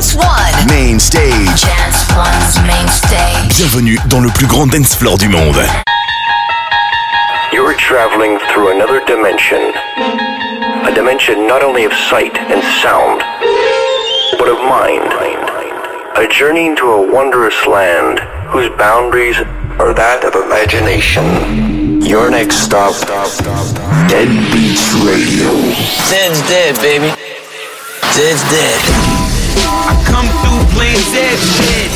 Dance One. Main stage. Dance One's main stage. Bienvenue dans le plus grand dance floor du monde. You are traveling through another dimension. A dimension not only of sight and sound, but of mind. A journey into a wondrous land whose boundaries are that of imagination. Your next stop, Dead Beats Radio. Dead's dead, baby. Dead's dead. I come through playing dead shit.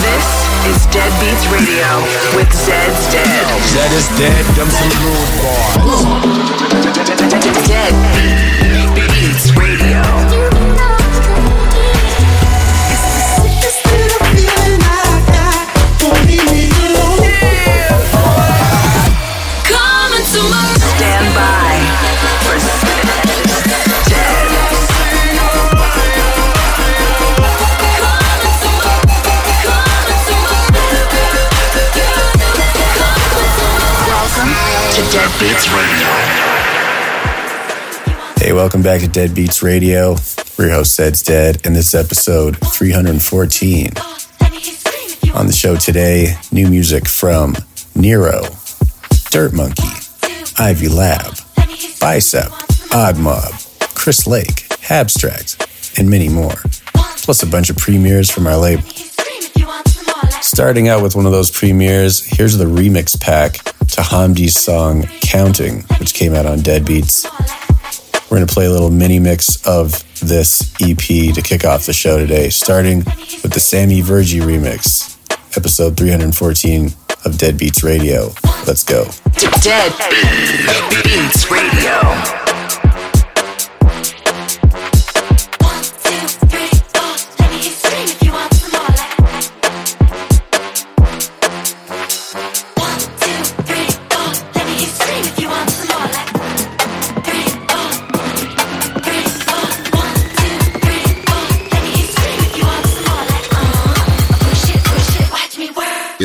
This is Dead Beats Radio with Zed's Dead. Zed is dead, them some rude boys. Dead Beats Radio. Hey, welcome back to Dead Beats Radio. We're your host, Zed's Dead, and this is episode 314. On the show today, new music from Nero, Dirt Monkey, Ivy Lab, Bicep, Odd Mob, Chris Lake, Abstract, and many more. Plus a bunch of premieres from our label. Starting out with one of those premieres, here's the remix pack to Hamdi's song Counting, which came out on Dead Beats. We're going to play a little mini mix of this EP to kick off the show today, starting with the Sammy Virji remix, episode 314 of Dead Beats Radio. Let's go. Dead Beats Radio.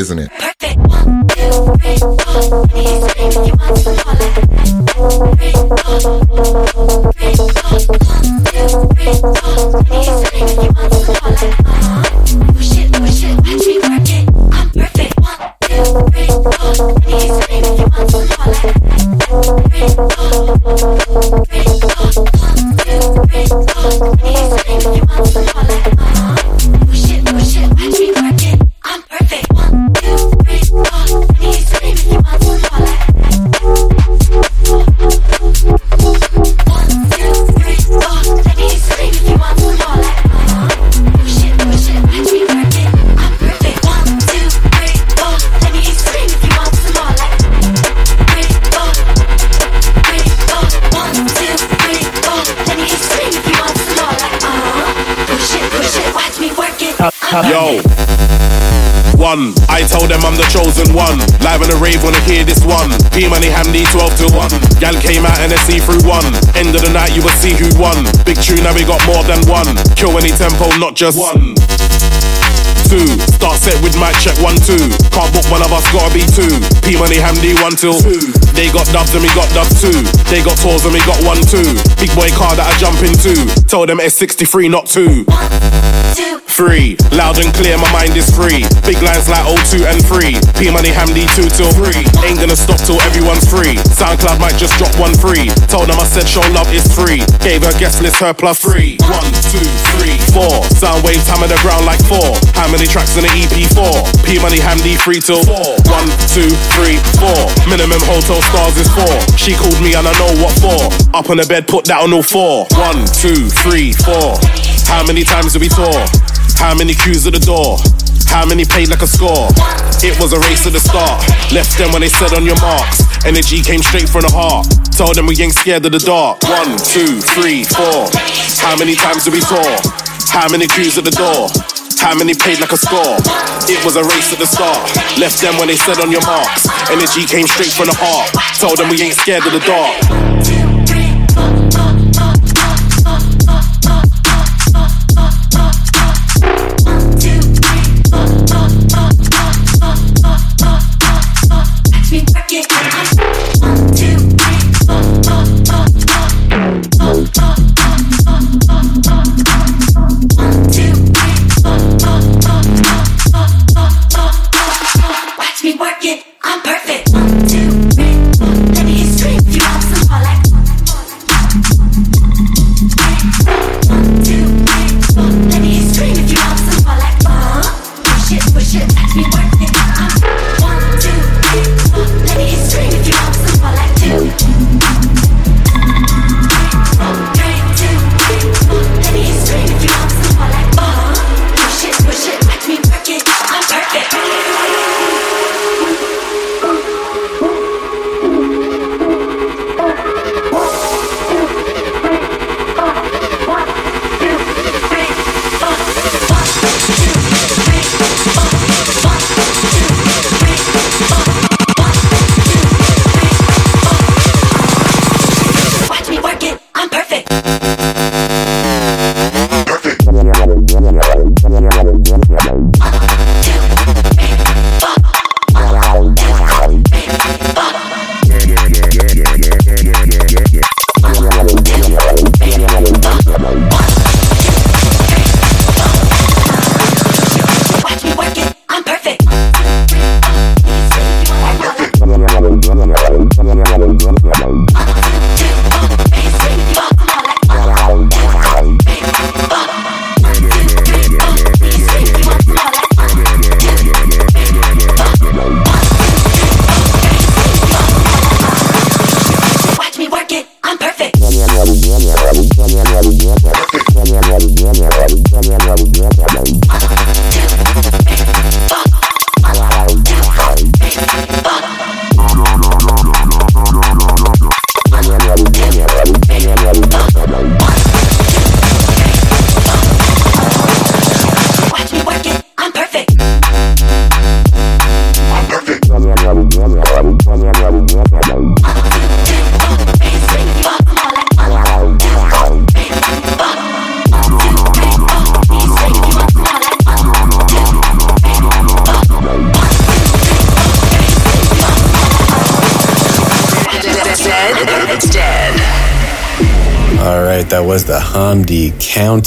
Isn't it? Chosen one. Live on the rave, wanna hear this one. P Money Hamdi 12 to 1. Gal came out and a see through one. End of the night, you will see who won. Big tune, now we got more than one. Kill any tempo, not just one. Two, start set with mic check one, two. Can't book one of us, gotta be two. P Money Hamdi one till two. They got dubs and we got dubs too. They got tours and we got one too. Big boy car that I jump into. Told them it's 63, not two. Free, loud and clear, my mind is free. Big lines like O2 and 3. P Money Hamdi 2 till 3. Ain't gonna stop till everyone's free. SoundCloud might just drop one free. Told them I said show love is free. Gave her guest list her plus three. One, two, three, four. Sound waves hammer the ground like four. How many tracks in the EP4? P Money Hamdi 3 till 4. One, two, three, four. Minimum hotel stars is four. She called me and I know what for. Up on the bed, put that on all four. One, two, three, four. How many times did we tour? How many queues at the door? How many paid like a score? It was a race at the start. Left them when they said on your marks. Energy came straight from the heart. Told them we ain't scared of the dark. One, two, three, four. How many times did we tour? How many queues at the door? How many paid like a score? It was a race at the start. Left them when they said on your marks. Energy came straight from the heart. Told them we ain't scared of the dark.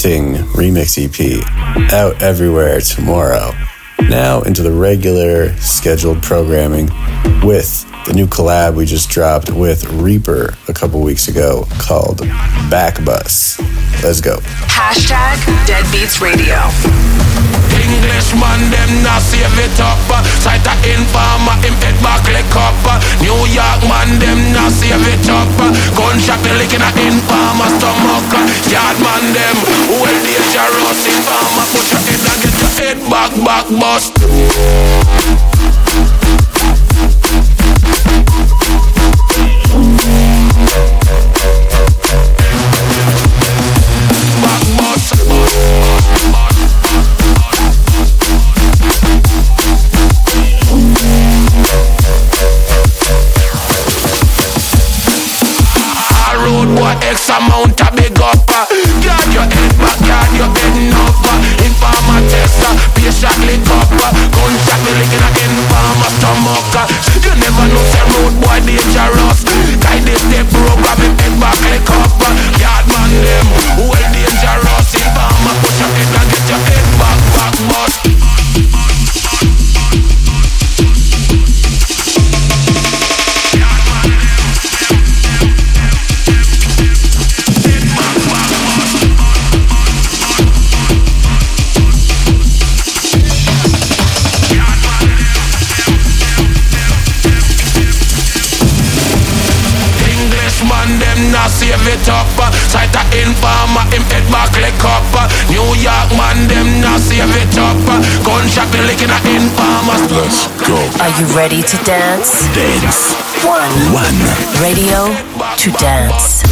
Counting remix EP, out everywhere tomorrow. Now into the regular scheduled programming with the new collab we just dropped with Reaper a couple weeks ago called Backbus. Let's go. Hashtag Deadbeats Radio. Englishman, them not save it up. Sight a informer, him head back like up. New York man, them not save it up. Gunshot the licking a informer stomach. Yard man, them well dangerous. Informer, push your head and get your head back, back bust. Boy X amount a big up uh. Guard your head back, guard your head uh. Informer tester, patient lick up uh. Gunshot me licking a informer stomach. You never know say road boy dangerous Guide this step program him head back lick up uh. Yard man them, well dangerous Informer up. New York man, them not save it up. Gunshot me licking a informer. Let's go. Are you ready to dance? Dance. One. One. Radio to dance.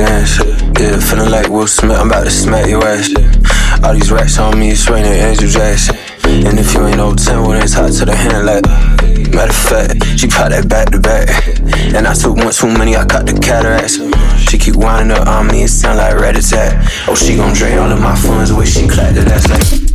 dance. Yeah, feeling like Will Smith, I'm about to smack your ass. All these racks on me, it's raining Andrew Jackson. And if you ain't no 10, well, it's hot to the hand like. Matter of fact, she pop that back to back. And I took one too many, I caught the cataracts. She keep winding up on me, it sound like rat attack. Oh, she gon' drain all of my funds the way she clapped it, that's like.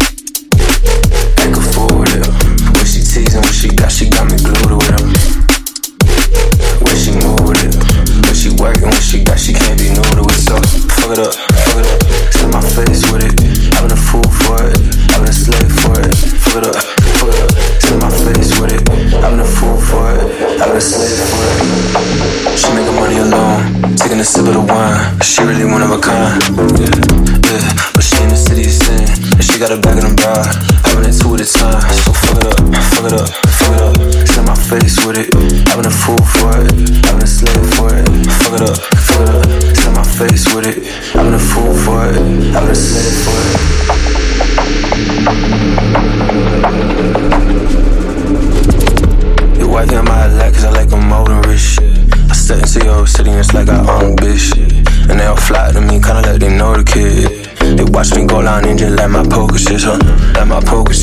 bare en angel, lad mig poke, sis, Lad mig poke,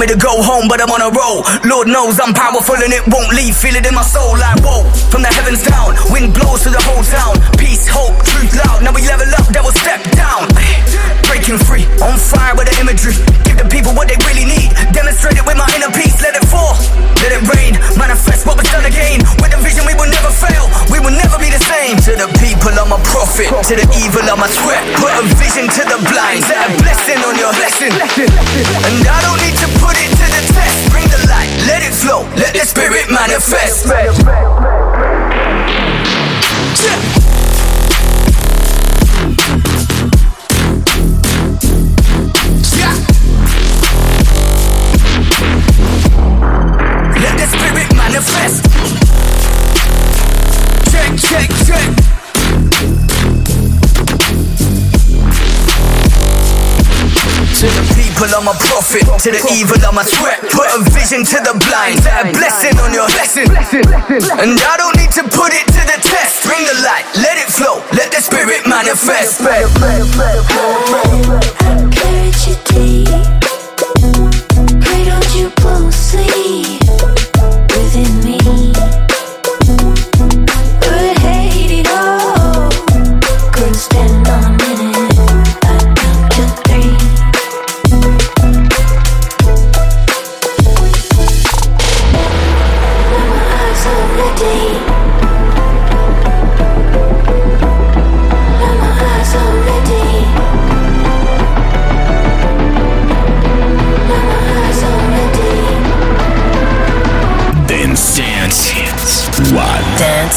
want me to go home, but I'm on a roll. Lord knows I'm powerful and it won't leave. Feel it in my soul like whoa. From the heavens down, wind blows through the whole town. Peace, hope, truth loud. Now we level up, devil step down. Breaking free, on fire with the imagery. Give the people what they really need. Demonstrate it with my inner peace. Let it fall, let it rain. Manifest what was done again. With the vision, we will never fail. We will never be the same. To the people, I'm a prophet. To the evil, I'm a threat. Put a vision to the blind. Set a blessing on your blessing. And I don't need to put it to the test. Bring the light, let it flow. Let the spirit manifest. Yeah. people, I'm a prophet. To the evil, I'm a threat. Put a vision to the blind. Set a blessing on your lesson. And I don't need to put it to the test. Bring the light, let it flow, let the spirit manifest. Hey.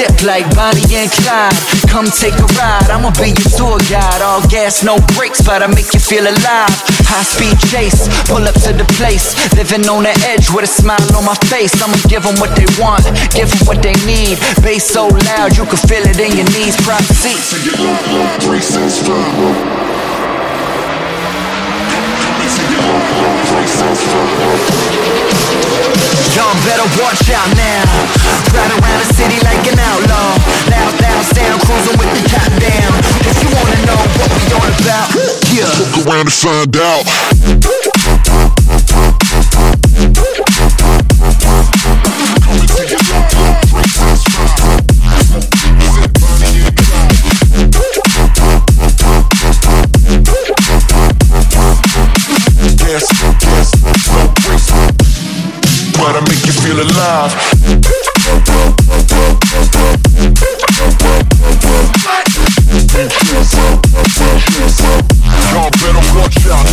Sip like Bonnie and Clyde. Come take a ride, I'ma be your tour guide. All gas, no brakes, but I make you feel alive. High speed chase, pull up to the place. Living on the edge with a smile on my face. I'ma give them what they want, give them what they need. Bass so loud, you can feel it in your knees. Proceed. Y'all better watch out now. Ride around the city like an outlaw. Loud, loud sound, cruising with the top down. If you wanna know what we on about, yeah. Look around and find out. But I make you feel alive. Y'all better watch out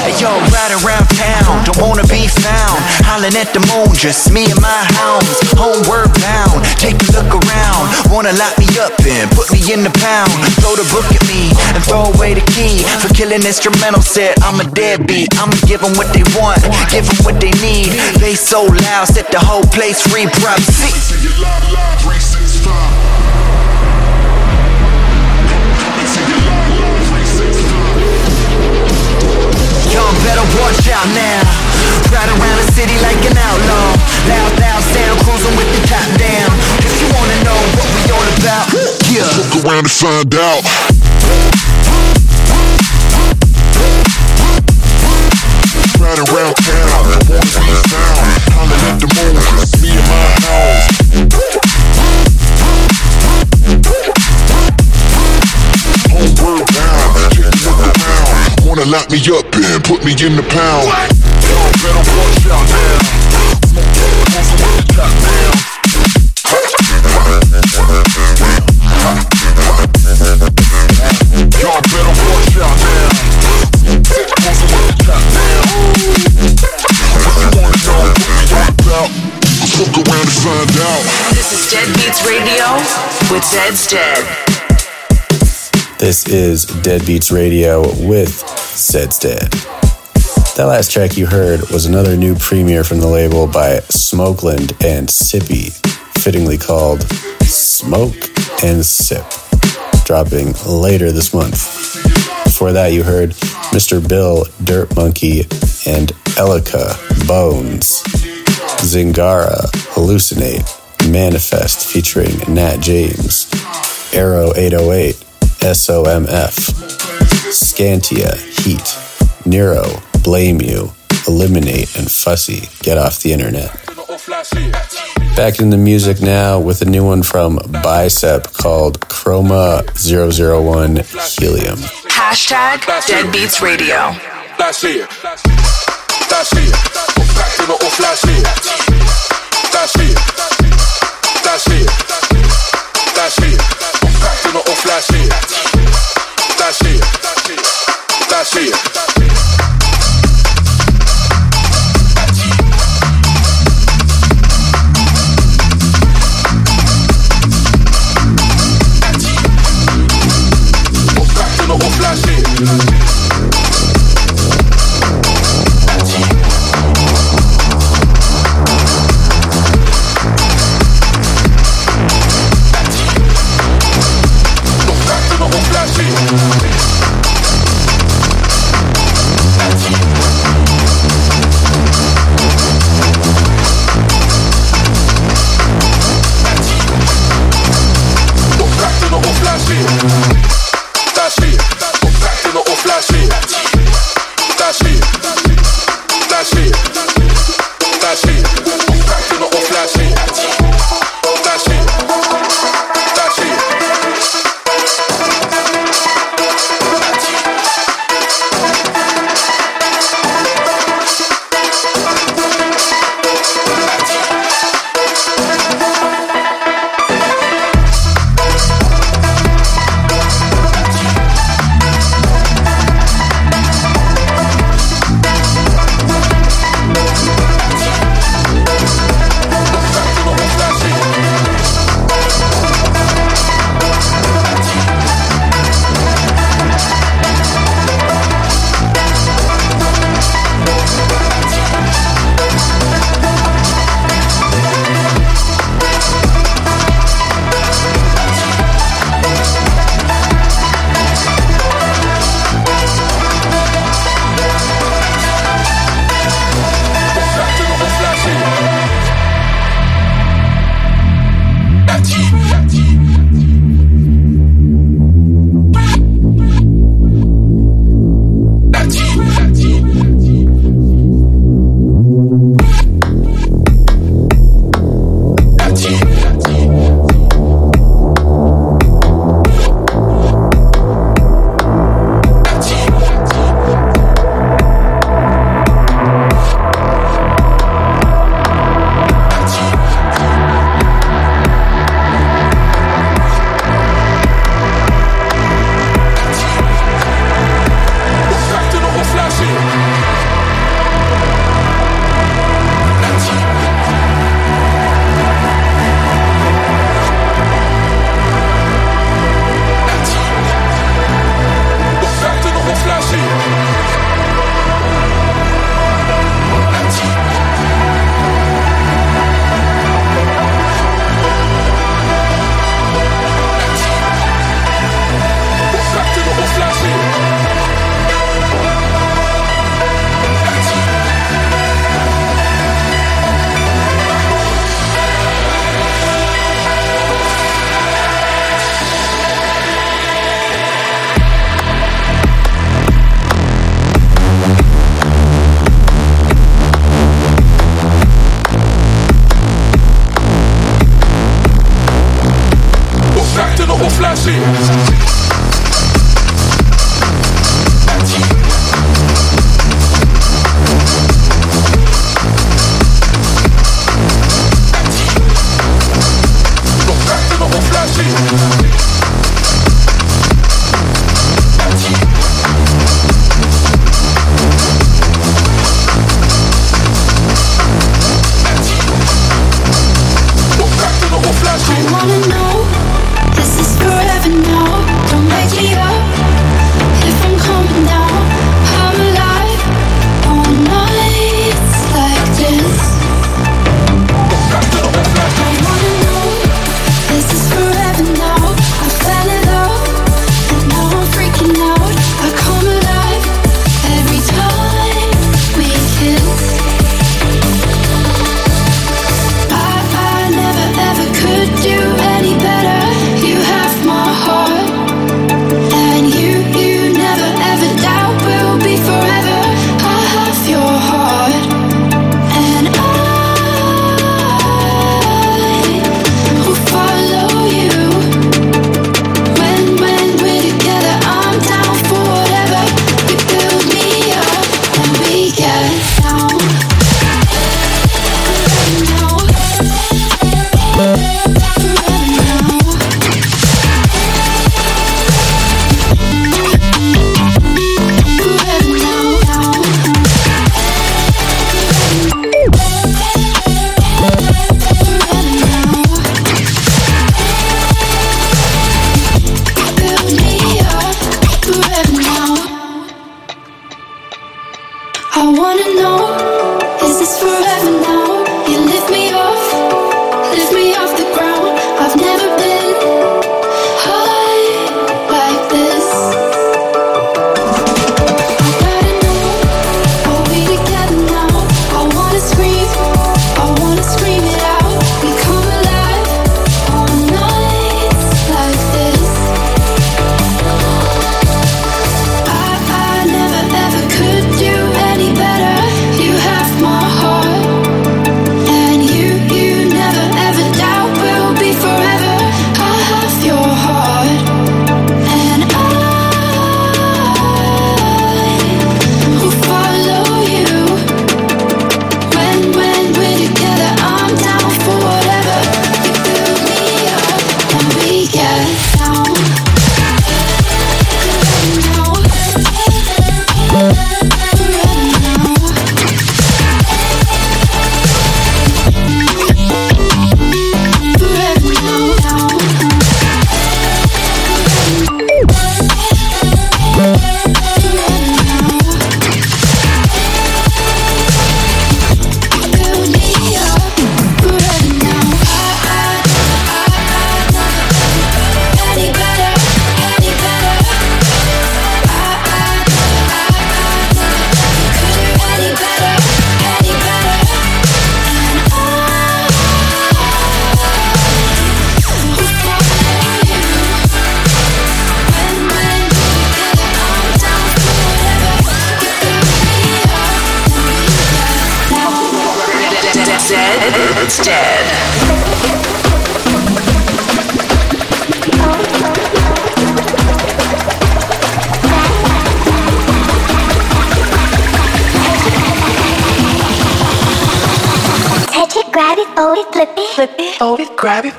yeah, yo, ride around town, don't wanna be found. Hollin' at the moon, just me and my hounds. Homeward bound, take a look around. Wanna lock me up and put me in the pound. Throw the book at me and throw away the key for killing instrumental set. I'm a deadbeat, I'ma give them what they want, give them what they need. They so loud, set the whole place free. Prop Y'all better watch out now. Ride around the city like an outlaw. Loud, loud sound, cruising with the top down. If you wanna know what we all about, yeah. Look around and find out. Ride around town, wanna be found. Hollin' at the moon, just me and my house. Bound, Wanna lock me up and put me in the pound. Y'all better watch out now. Cruising with the top down. Y'all better watch out now. Cruising with the top down. If you wanna know what we about, look around and find out. This is Dead Beats Radio with Zed's Dead. This is Dead Beats Radio with Zed's Dead. That last track you heard was another new premiere from the label by Smoakland and Sippy, fittingly called Smoke and Sip, dropping later this month. Before that, you heard Mr. Bill, Dirt Monkey, and Elika, Bones, Zingara, Hallucinate, Manifest featuring Nat James, Arrow 808, SOMF, Scantia, Heat, Nero, Blame You, Eliminate, and Fussy, Get Off the Internet. Back in the music now with a new one from Bicep called Chroma 001 Helium. Hashtag Dead Beats Radio. Flash it. Flash it. Back to the old Flash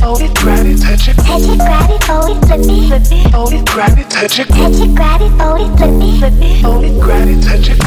hold it, grab it, touch it, touch it, grab it, hold it, flip it, flip it, hold it, grab it, touch it, touch it, grab it, hold it, flip it, flip it, hold it, grab it, touch it.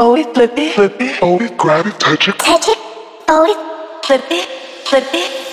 Oh, it, flip it, flip it, Oh, it, grab it, touch it, touch it, Oh, it, flip it, flip it.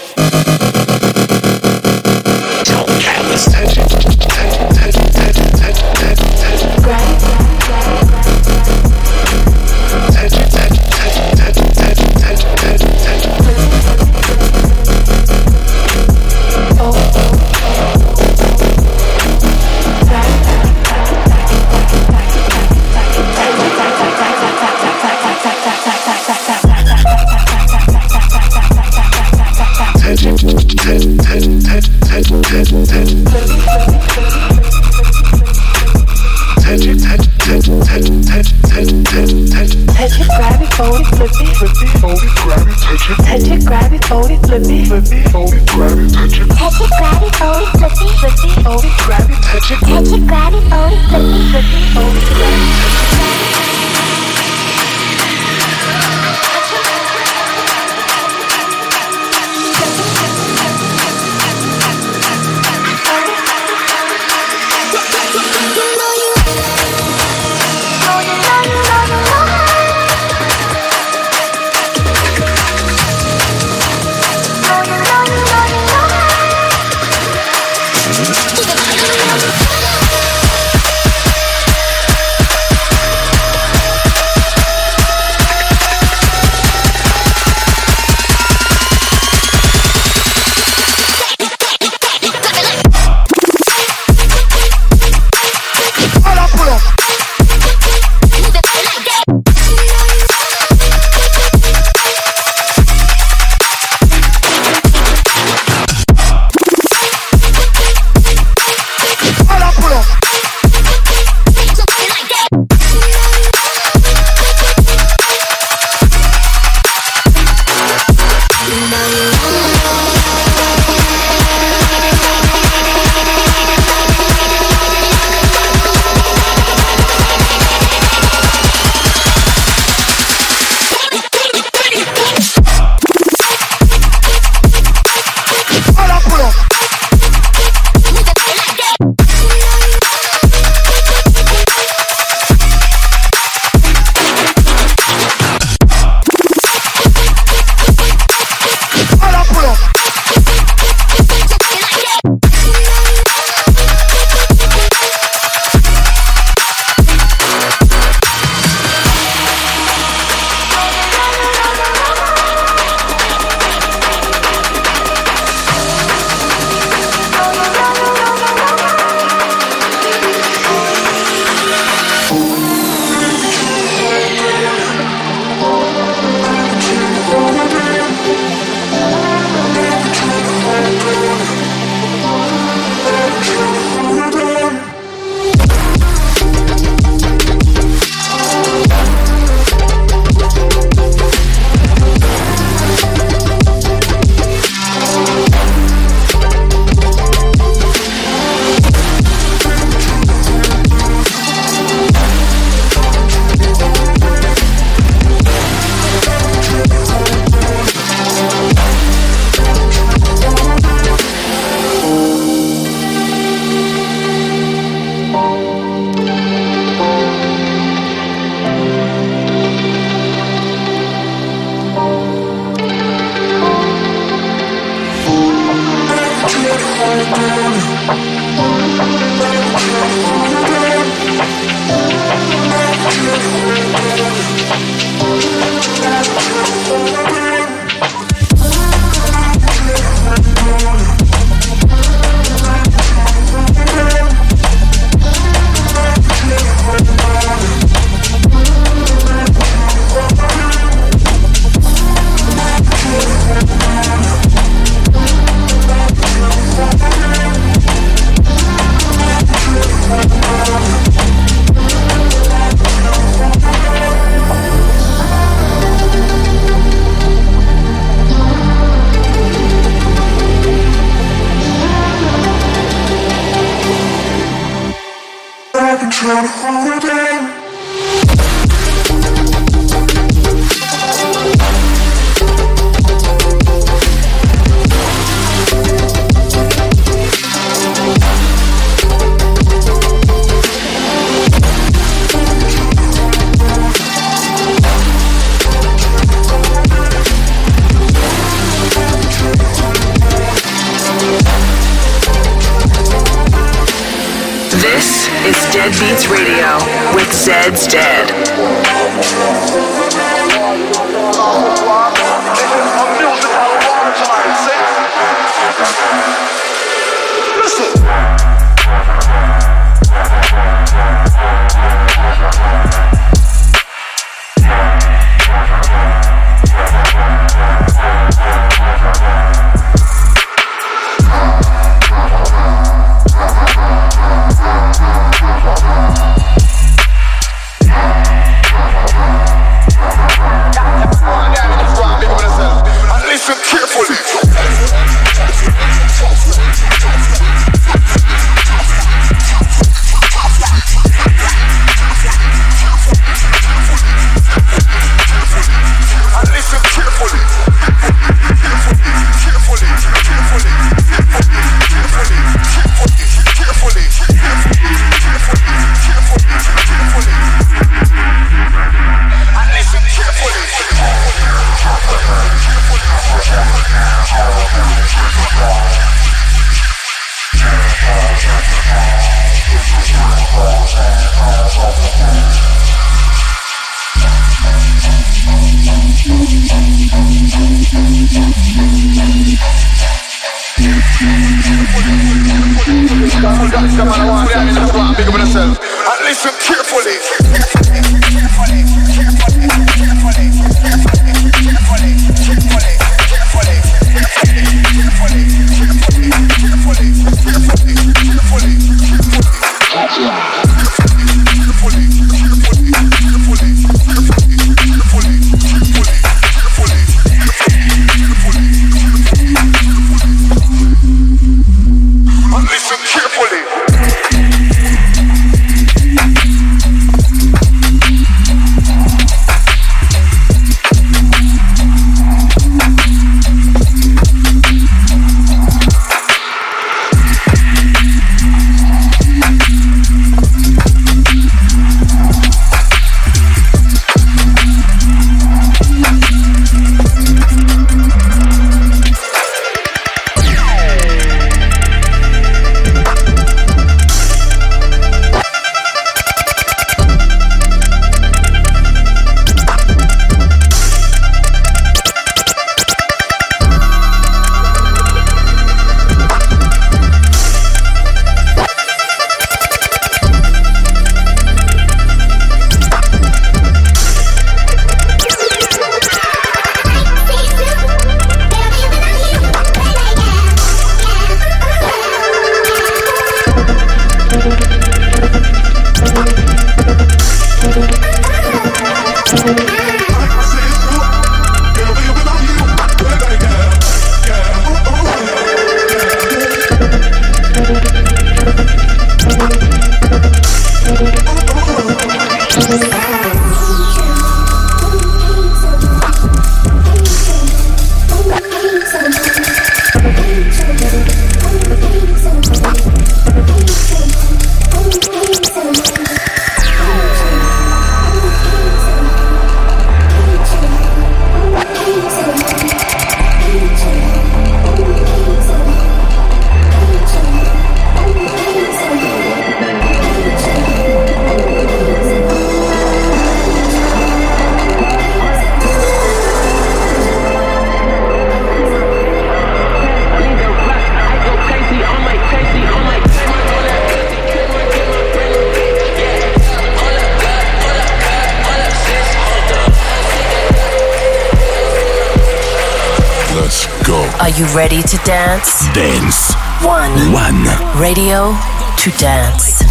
You ready to dance? Dance. One. One. Radio to dance.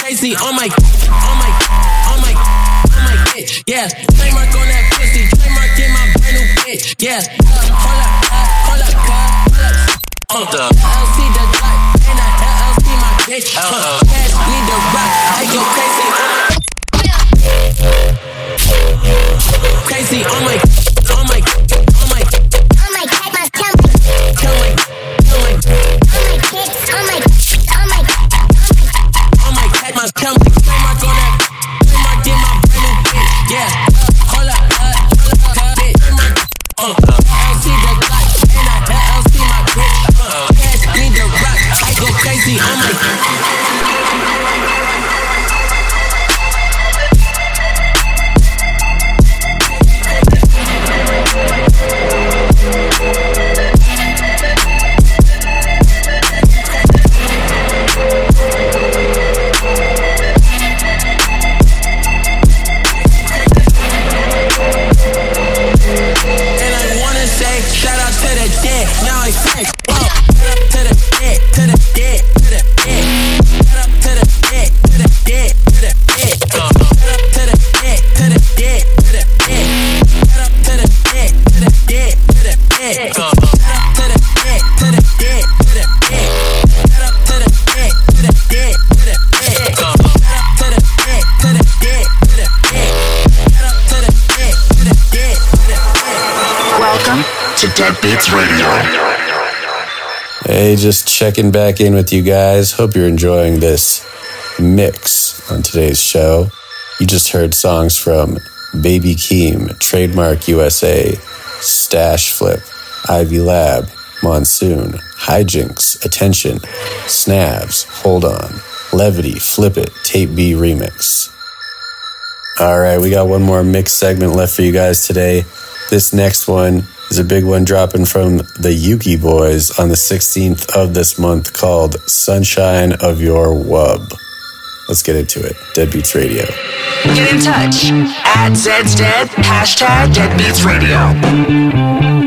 Crazy on my, on my, on my, on my bitch. Yeah, trademark on that pussy. Trademark in my brand new bitch. Yeah, hold up, hold up, hold up. Uh, LC the dot, and I LLC my bitch. Uh, cash need the rock, I go crazy on Beats Radio. Hey, just checking back in with you guys. Hope you're enjoying this mix on today's show. You just heard songs from Baby Keem, Trademark USA, Stash Flip, Ivy Lab, Monsoon, Hijinks, Attention, Snabs, Hold On, Levity, Flip It, Tape B Remix. All right, we got one more mix segment left for you guys today. This next one is a big one dropping from the Yuki Boys on the 16th of this month called Sunshine of Your Wub. Let's get into it. Deadbeats Radio. Get in touch at Zeds Dead, hashtag Deadbeats Radio.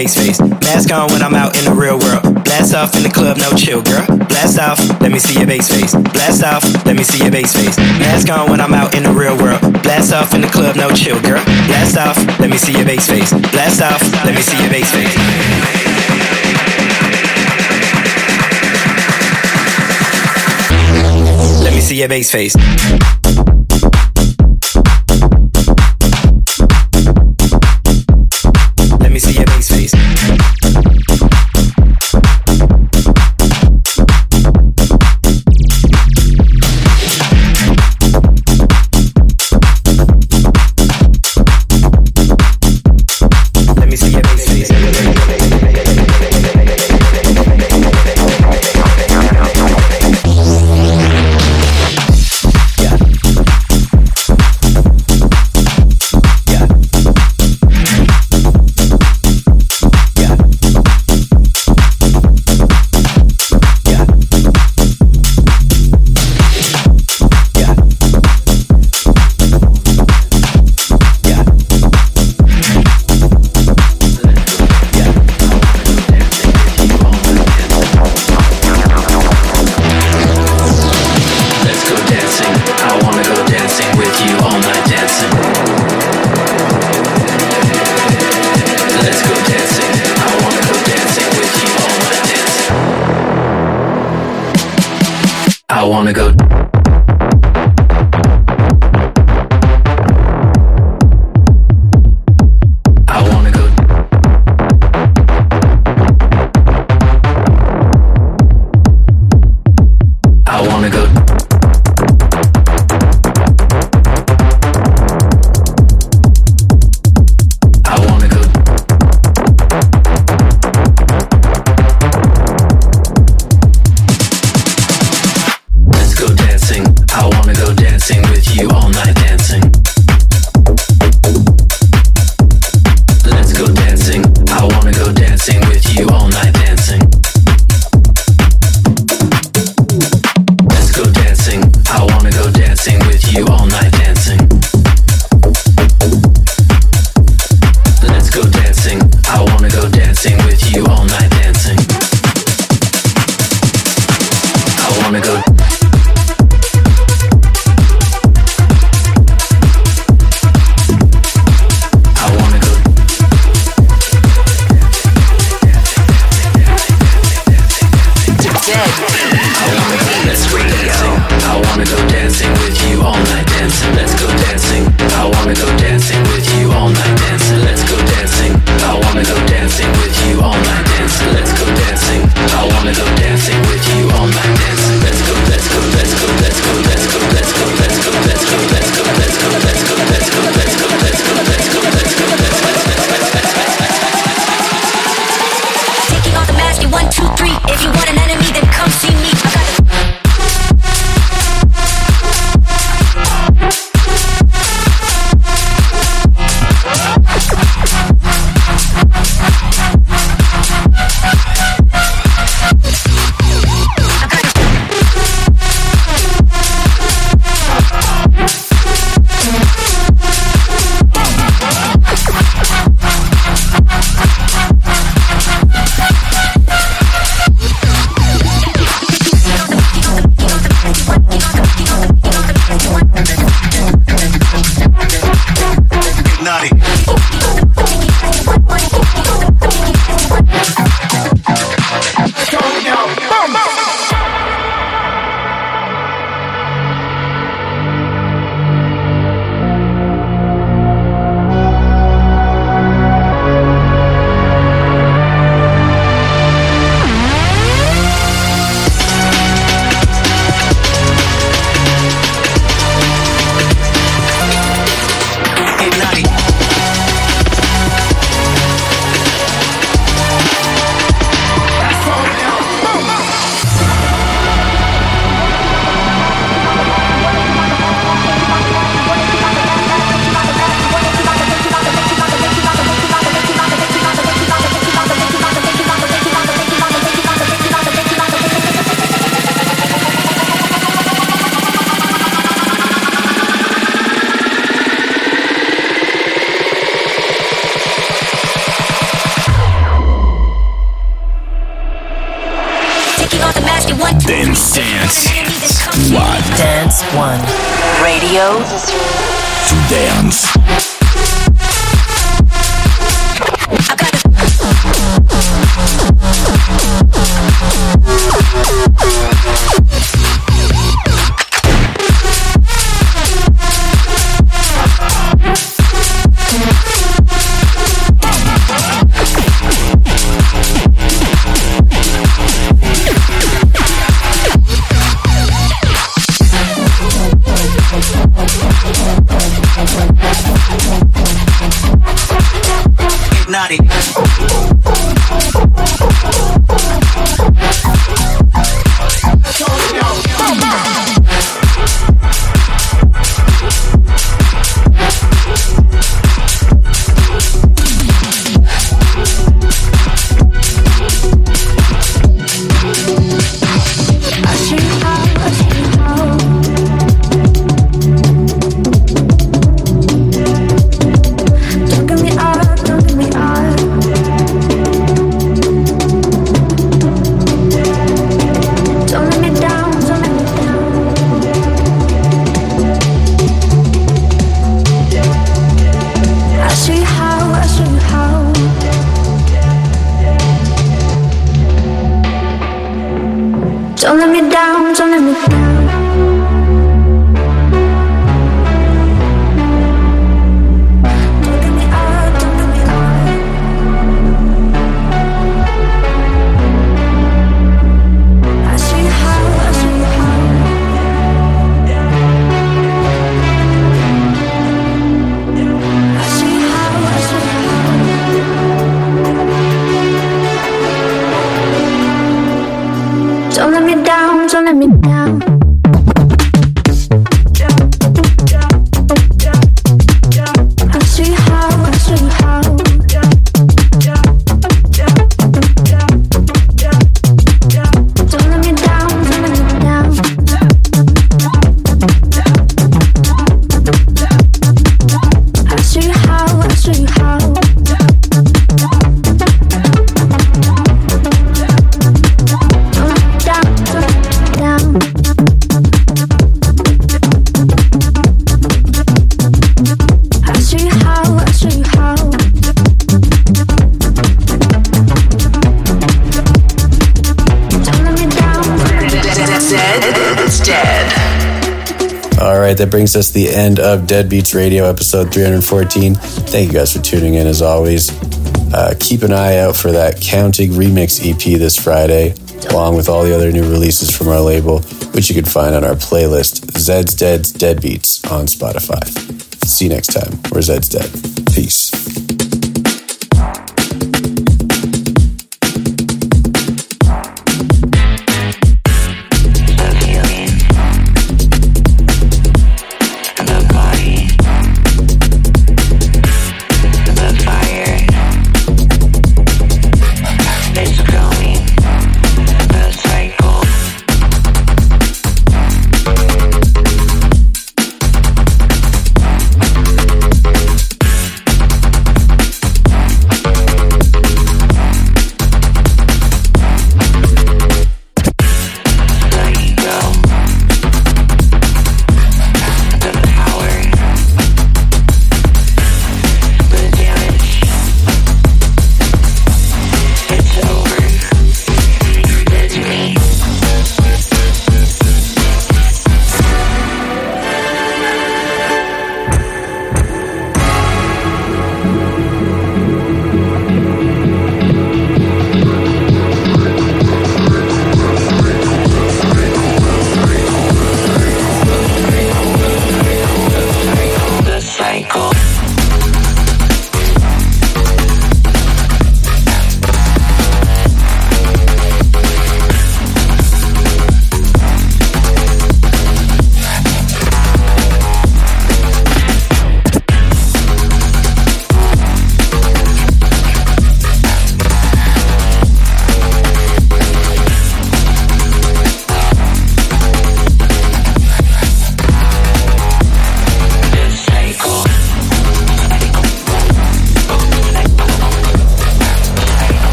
bass face. Mask on when I'm out in the real world. Blast off in the club, no chill, girl. Blast off, let me see your bass face. Blast off, let me see your bass face. Mask on when I'm out in the real world. Blast off in the club, no chill, girl. Blast off, let me see your bass face. Blast off, let me see your bass face. Let me see your bass face. that brings us the end of Deadbeats Radio episode 314. Thank you guys for tuning in as always. Uh, keep an eye out for that Counting Remix EP this Friday, along with all the other new releases from our label, which you can find on our playlist Zeds Dead's Deadbeats on Spotify. See you next time. where Zed's Dead. Peace.